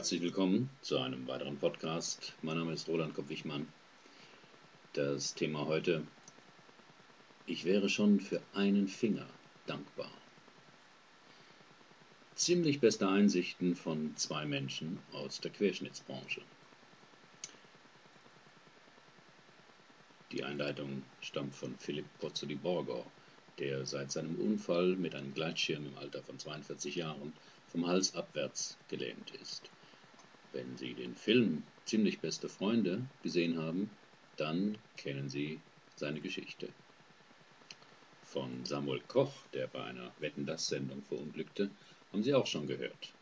Herzlich willkommen zu einem weiteren Podcast. Mein Name ist Roland Kopp-Wichmann. Das Thema heute: Ich wäre schon für einen Finger dankbar. Ziemlich beste Einsichten von zwei Menschen aus der Querschnittsbranche. Die Einleitung stammt von Philipp Pozzoli Borgo, der seit seinem Unfall mit einem Gleitschirm im Alter von 42 Jahren vom Hals abwärts gelähmt ist. Wenn Sie den Film Ziemlich beste Freunde gesehen haben, dann kennen Sie seine Geschichte. Von Samuel Koch, der bei einer Wetten das Sendung verunglückte, haben Sie auch schon gehört.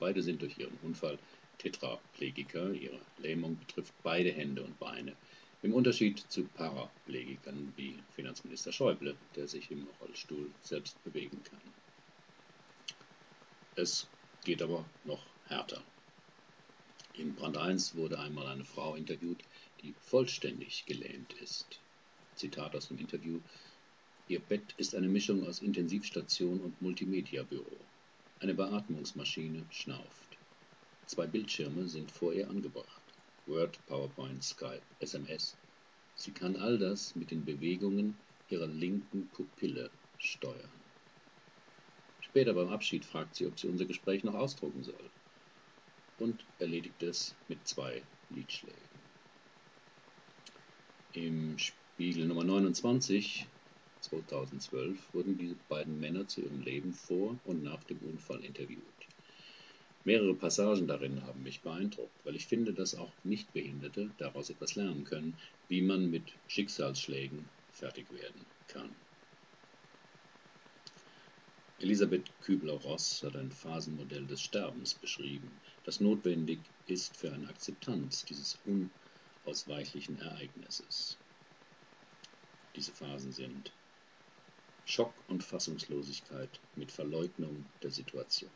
Beide sind durch ihren Unfall Tetraplegiker, ihre Lähmung betrifft beide Hände und Beine. Im Unterschied zu Paraplegikern wie Finanzminister Schäuble, der sich im Rollstuhl selbst bewegen kann. Es geht aber noch härter. In Brand 1 wurde einmal eine Frau interviewt, die vollständig gelähmt ist. Zitat aus dem Interview. Ihr Bett ist eine Mischung aus Intensivstation und Multimedia-Büro. Eine Beatmungsmaschine schnauft. Zwei Bildschirme sind vor ihr angebracht. Word, PowerPoint, Skype, SMS. Sie kann all das mit den Bewegungen ihrer linken Pupille steuern. Später beim Abschied fragt sie, ob sie unser Gespräch noch ausdrucken soll und erledigt es mit zwei Liedschlägen. Im Spiegel Nummer 29 2012 wurden diese beiden Männer zu ihrem Leben vor und nach dem Unfall interviewt. Mehrere Passagen darin haben mich beeindruckt, weil ich finde, dass auch Nichtbehinderte daraus etwas lernen können, wie man mit Schicksalsschlägen fertig werden kann. Elisabeth Kübler-Ross hat ein Phasenmodell des Sterbens beschrieben, das notwendig ist für eine Akzeptanz dieses unausweichlichen Ereignisses. Diese Phasen sind Schock und Fassungslosigkeit mit Verleugnung der Situation.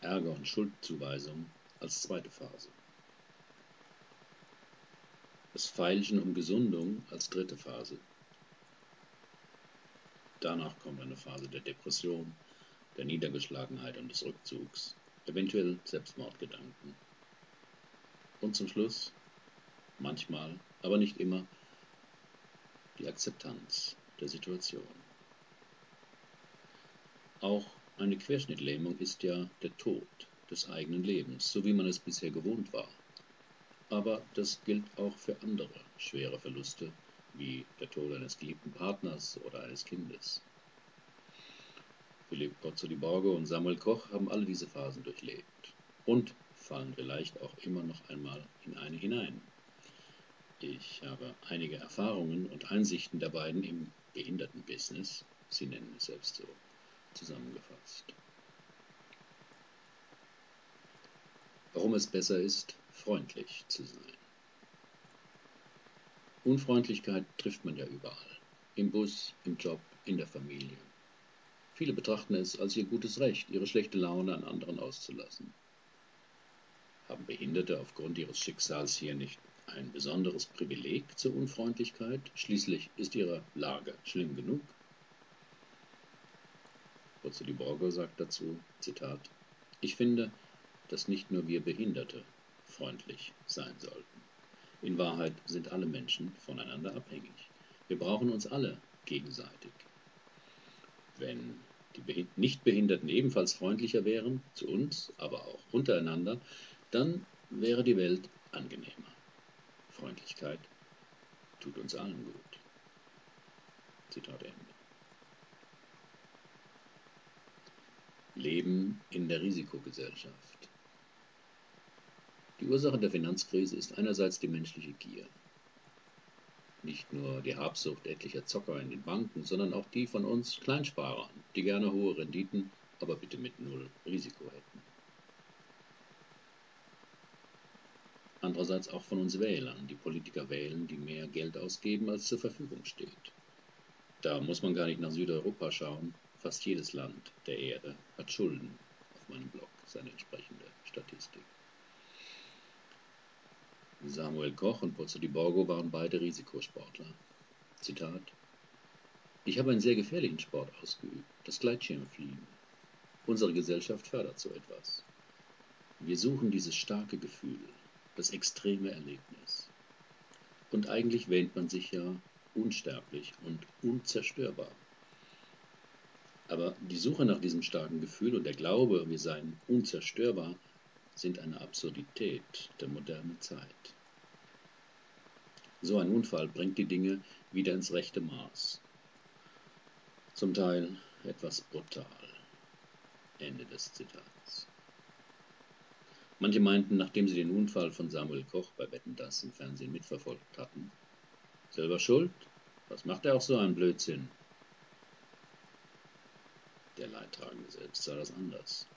Ärger und Schuldzuweisung als zweite Phase. Das Feilschen um Gesundung als dritte Phase Danach kommt eine Phase der Depression, der Niedergeschlagenheit und des Rückzugs, eventuell Selbstmordgedanken. Und zum Schluss, manchmal, aber nicht immer, die Akzeptanz der Situation. Auch eine Querschnittlähmung ist ja der Tod des eigenen Lebens, so wie man es bisher gewohnt war. Aber das gilt auch für andere schwere Verluste, wie der Tod eines geliebten Partners oder eines Kindes. Philipp Pozzoli-Borgo und Samuel Koch haben alle diese Phasen durchlebt und fallen vielleicht auch immer noch einmal in eine hinein. Ich habe einige Erfahrungen und Einsichten der beiden im Behindertenbusiness, sie nennen es selbst so, zusammengefasst. Warum es besser ist, freundlich zu sein. Unfreundlichkeit trifft man ja überall. Im Bus, im Job, in der Familie. Viele betrachten es als ihr gutes Recht, ihre schlechte Laune an anderen auszulassen. Haben Behinderte aufgrund ihres Schicksals hier nicht ein besonderes Privileg zur Unfreundlichkeit? Schließlich ist ihre Lage schlimm genug. Pozzoli Borgo sagt dazu, Zitat, Ich finde, dass nicht nur wir Behinderte freundlich sein sollten. In Wahrheit sind alle Menschen voneinander abhängig. Wir brauchen uns alle gegenseitig. Wenn die Nichtbehinderten ebenfalls freundlicher wären, zu uns, aber auch untereinander, dann wäre die Welt angenehmer. Freundlichkeit tut uns allen gut. Zitat Ende. Leben in der Risikogesellschaft. Die Ursache der Finanzkrise ist einerseits die menschliche Gier. Nicht nur die Habsucht etlicher Zocker in den Banken, sondern auch die von uns Kleinsparern, die gerne hohe Renditen, aber bitte mit null Risiko hätten. Andererseits auch von uns Wählern, die Politiker wählen, die mehr Geld ausgeben, als zur Verfügung steht. Da muss man gar nicht nach Südeuropa schauen. Fast jedes Land der Erde hat Schulden. Auf meinem Blog seine entsprechende Statistik. Samuel Koch und Pozzo di Borgo waren beide Risikosportler. Zitat: Ich habe einen sehr gefährlichen Sport ausgeübt, das Gleitschirmfliegen. Unsere Gesellschaft fördert so etwas. Wir suchen dieses starke Gefühl, das extreme Erlebnis. Und eigentlich wähnt man sich ja unsterblich und unzerstörbar. Aber die Suche nach diesem starken Gefühl und der Glaube, wir seien unzerstörbar, sind eine Absurdität der modernen Zeit. So ein Unfall bringt die Dinge wieder ins rechte Maß. Zum Teil etwas brutal. Ende des Zitats. Manche meinten, nachdem sie den Unfall von Samuel Koch bei Wetten das im Fernsehen mitverfolgt hatten, selber schuld? Was macht er auch so einen Blödsinn? Der Leidtragende selbst sah das anders,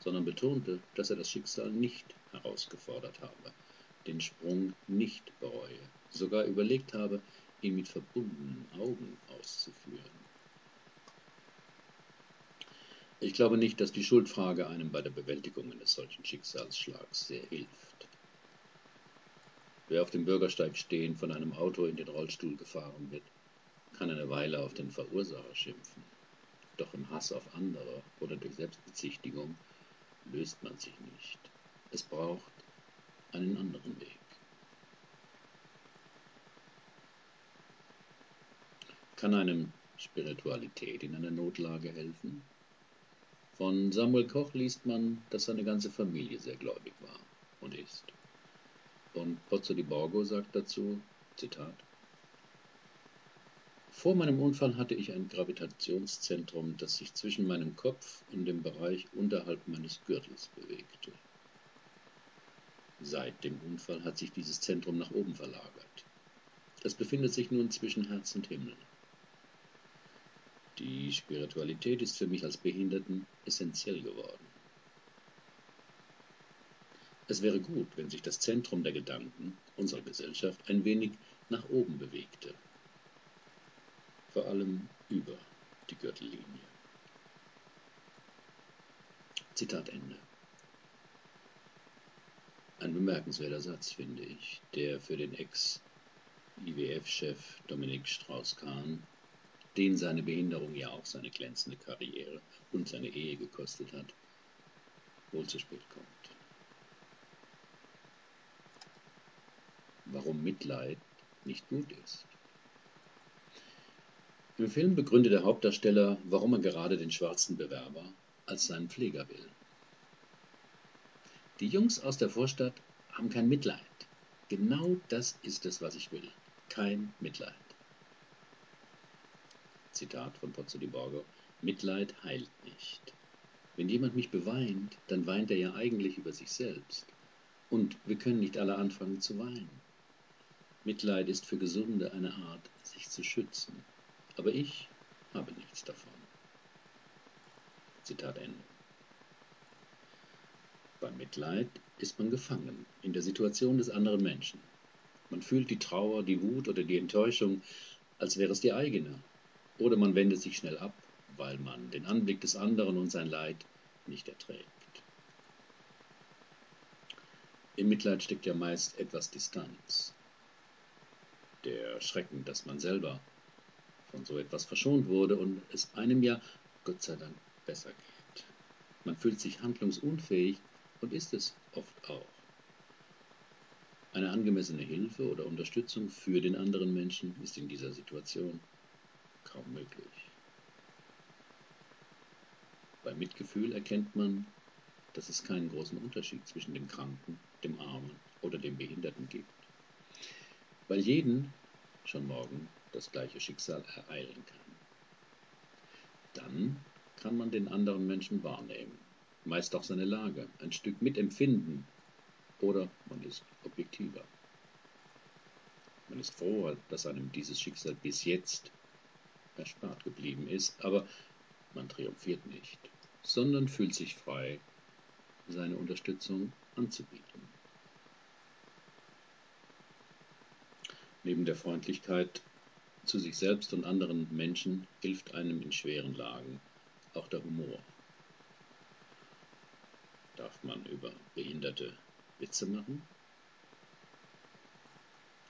sondern betonte, dass er das Schicksal nicht herausgefordert habe, den Sprung nicht bereue, sogar überlegt habe, ihn mit verbundenen Augen auszuführen. Ich glaube nicht, dass die Schuldfrage einem bei der Bewältigung eines solchen Schicksalsschlags sehr hilft. Wer auf dem Bürgersteig stehend von einem Auto in den Rollstuhl gefahren wird, kann eine Weile auf den Verursacher schimpfen. Doch im Hass auf andere oder durch Selbstbezichtigung löst man sich nicht. Es braucht einen anderen Weg. Kann einem Spiritualität in einer Notlage helfen? Von Samuel Koch liest man, dass seine ganze Familie sehr gläubig war und ist. Und Pozzo di Borgo sagt dazu, Zitat, vor meinem Unfall hatte ich ein Gravitationszentrum, das sich zwischen meinem Kopf und dem Bereich unterhalb meines Gürtels bewegte. Seit dem Unfall hat sich dieses Zentrum nach oben verlagert. Es befindet sich nun zwischen Herz und Himmel. Die Spiritualität ist für mich als Behinderten essentiell geworden. Es wäre gut, wenn sich das Zentrum der Gedanken unserer Gesellschaft ein wenig nach oben bewegte, vor allem über die Gürtellinie. Zitat Ende. Ein bemerkenswerter Satz, finde ich, der für den Ex-IWF-Chef Dominik Strauss-Kahn den seine Behinderung ja auch seine glänzende Karriere und seine Ehe gekostet hat, wohl zu spät kommt. Warum Mitleid nicht gut ist. Im Film begründet der Hauptdarsteller, warum er gerade den schwarzen Bewerber als seinen Pfleger will. Die Jungs aus der Vorstadt haben kein Mitleid. Genau das ist es, was ich will. Kein Mitleid. Zitat von Pozzo di Borgo, Mitleid heilt nicht. Wenn jemand mich beweint, dann weint er ja eigentlich über sich selbst. Und wir können nicht alle anfangen zu weinen. Mitleid ist für Gesunde eine Art, sich zu schützen. Aber ich habe nichts davon. Zitat Ende. Beim Mitleid ist man gefangen in der Situation des anderen Menschen. Man fühlt die Trauer, die Wut oder die Enttäuschung, als wäre es die eigene oder man wendet sich schnell ab, weil man den Anblick des anderen und sein Leid nicht erträgt. Im Mitleid steckt ja meist etwas Distanz. Der Schrecken, dass man selber von so etwas verschont wurde und es einem ja, Gott sei Dank, besser geht. Man fühlt sich handlungsunfähig und ist es oft auch. Eine angemessene Hilfe oder Unterstützung für den anderen Menschen ist in dieser Situation kaum möglich. Bei Mitgefühl erkennt man, dass es keinen großen Unterschied zwischen dem Kranken, dem Armen oder dem Behinderten gibt, weil jeden schon morgen das gleiche Schicksal ereilen kann. Dann kann man den anderen Menschen wahrnehmen, meist auch seine Lage, ein Stück mitempfinden oder man ist objektiver. Man ist froh, dass einem dieses Schicksal bis jetzt erspart geblieben ist, aber man triumphiert nicht, sondern fühlt sich frei, seine Unterstützung anzubieten. Neben der Freundlichkeit zu sich selbst und anderen Menschen hilft einem in schweren Lagen auch der Humor. Darf man über Behinderte Witze machen?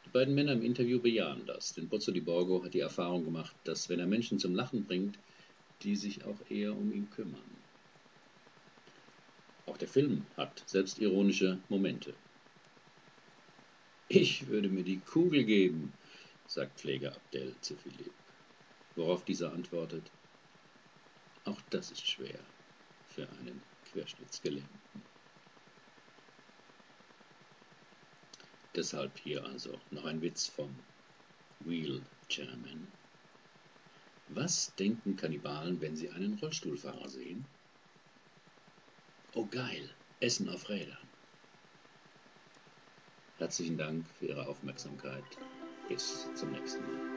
Die beiden Männer im Interview bejahen das, denn Pozzo di Borgo hat die Erfahrung gemacht, dass wenn er Menschen zum Lachen bringt, die sich auch eher um ihn kümmern. der Film hat selbstironische Momente. Ich würde mir die Kugel geben, sagt Pfleger Abdel zu Philipp, worauf dieser antwortet, auch das ist schwer für einen Querschnittsgelähmten. Deshalb hier also noch ein Witz vom Wheelchairman. Was denken Kannibalen, wenn sie einen Rollstuhlfahrer sehen? Oh geil, Essen auf Rädern. Herzlichen Dank für Ihre Aufmerksamkeit. Bis zum nächsten Mal.